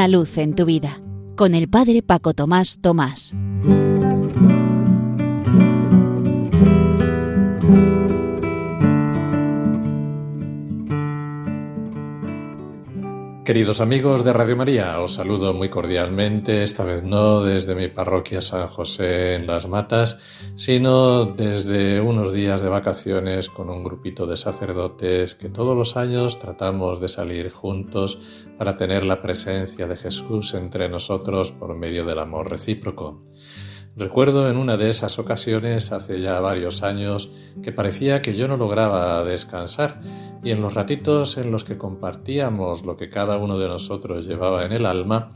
Una luz en tu vida con el Padre Paco Tomás Tomás. Queridos amigos de Radio María, os saludo muy cordialmente, esta vez no desde mi parroquia San José en Las Matas, sino desde unos días de vacaciones con un grupito de sacerdotes que todos los años tratamos de salir juntos para tener la presencia de Jesús entre nosotros por medio del amor recíproco. Recuerdo en una de esas ocasiones, hace ya varios años, que parecía que yo no lograba descansar y en los ratitos en los que compartíamos lo que cada uno de nosotros llevaba en el alma,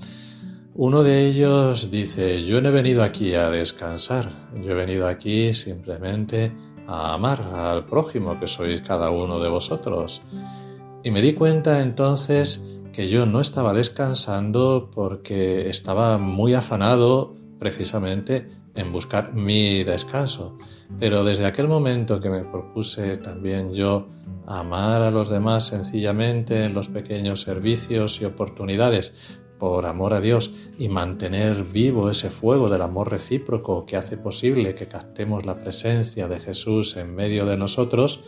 uno de ellos dice, yo no he venido aquí a descansar, yo he venido aquí simplemente a amar al prójimo que sois cada uno de vosotros. Y me di cuenta entonces que yo no estaba descansando porque estaba muy afanado precisamente en buscar mi descanso. Pero desde aquel momento que me propuse también yo amar a los demás sencillamente en los pequeños servicios y oportunidades por amor a Dios y mantener vivo ese fuego del amor recíproco que hace posible que captemos la presencia de Jesús en medio de nosotros,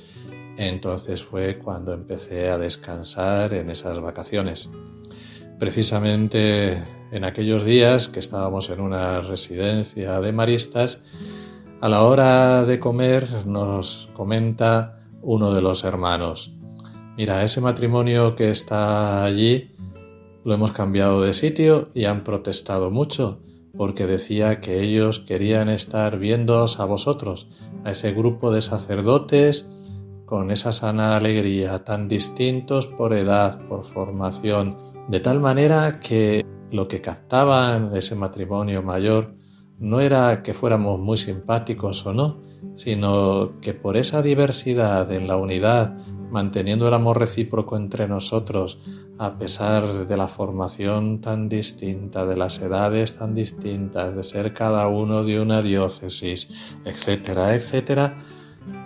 entonces fue cuando empecé a descansar en esas vacaciones. Precisamente en aquellos días que estábamos en una residencia de maristas, a la hora de comer nos comenta uno de los hermanos, mira, ese matrimonio que está allí lo hemos cambiado de sitio y han protestado mucho porque decía que ellos querían estar viéndoos a vosotros, a ese grupo de sacerdotes con esa sana alegría, tan distintos por edad, por formación, de tal manera que lo que captaban ese matrimonio mayor no era que fuéramos muy simpáticos o no, sino que por esa diversidad en la unidad, manteniendo el amor recíproco entre nosotros, a pesar de la formación tan distinta, de las edades tan distintas, de ser cada uno de una diócesis, etcétera, etcétera,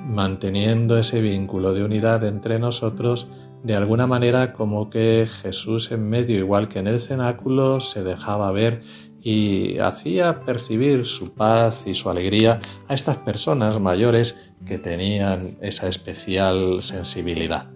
manteniendo ese vínculo de unidad entre nosotros, de alguna manera como que Jesús en medio, igual que en el cenáculo, se dejaba ver y hacía percibir su paz y su alegría a estas personas mayores que tenían esa especial sensibilidad.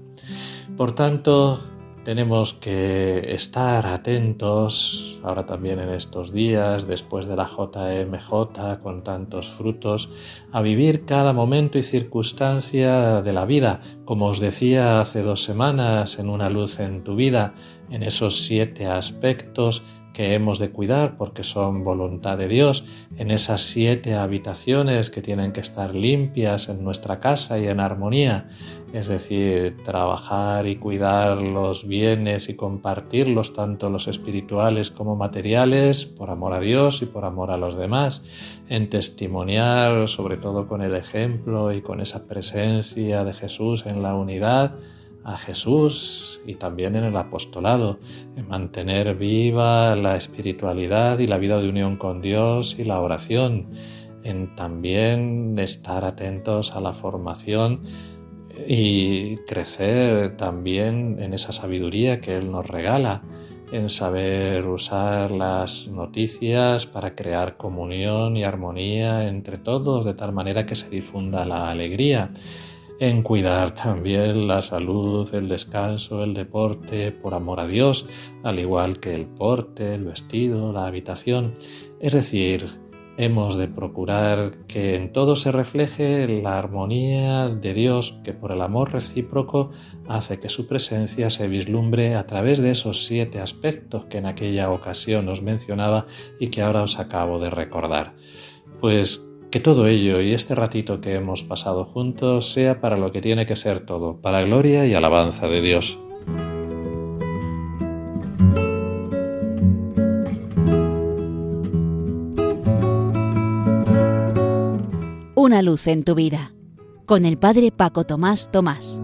Por tanto, tenemos que estar atentos, ahora también en estos días, después de la JMJ, con tantos frutos, a vivir cada momento y circunstancia de la vida, como os decía hace dos semanas en Una luz en tu vida, en esos siete aspectos que hemos de cuidar porque son voluntad de Dios, en esas siete habitaciones que tienen que estar limpias en nuestra casa y en armonía, es decir, trabajar y cuidar los bienes y compartirlos, tanto los espirituales como materiales, por amor a Dios y por amor a los demás, en testimoniar, sobre todo con el ejemplo y con esa presencia de Jesús en la unidad, a Jesús y también en el apostolado, en mantener viva la espiritualidad y la vida de unión con Dios y la oración, en también estar atentos a la formación y crecer también en esa sabiduría que Él nos regala, en saber usar las noticias para crear comunión y armonía entre todos, de tal manera que se difunda la alegría en cuidar también la salud, el descanso, el deporte, por amor a Dios, al igual que el porte, el vestido, la habitación. Es decir, hemos de procurar que en todo se refleje la armonía de Dios que por el amor recíproco hace que su presencia se vislumbre a través de esos siete aspectos que en aquella ocasión os mencionaba y que ahora os acabo de recordar. Pues que todo ello y este ratito que hemos pasado juntos sea para lo que tiene que ser todo, para gloria y alabanza de Dios. Una luz en tu vida, con el Padre Paco Tomás Tomás.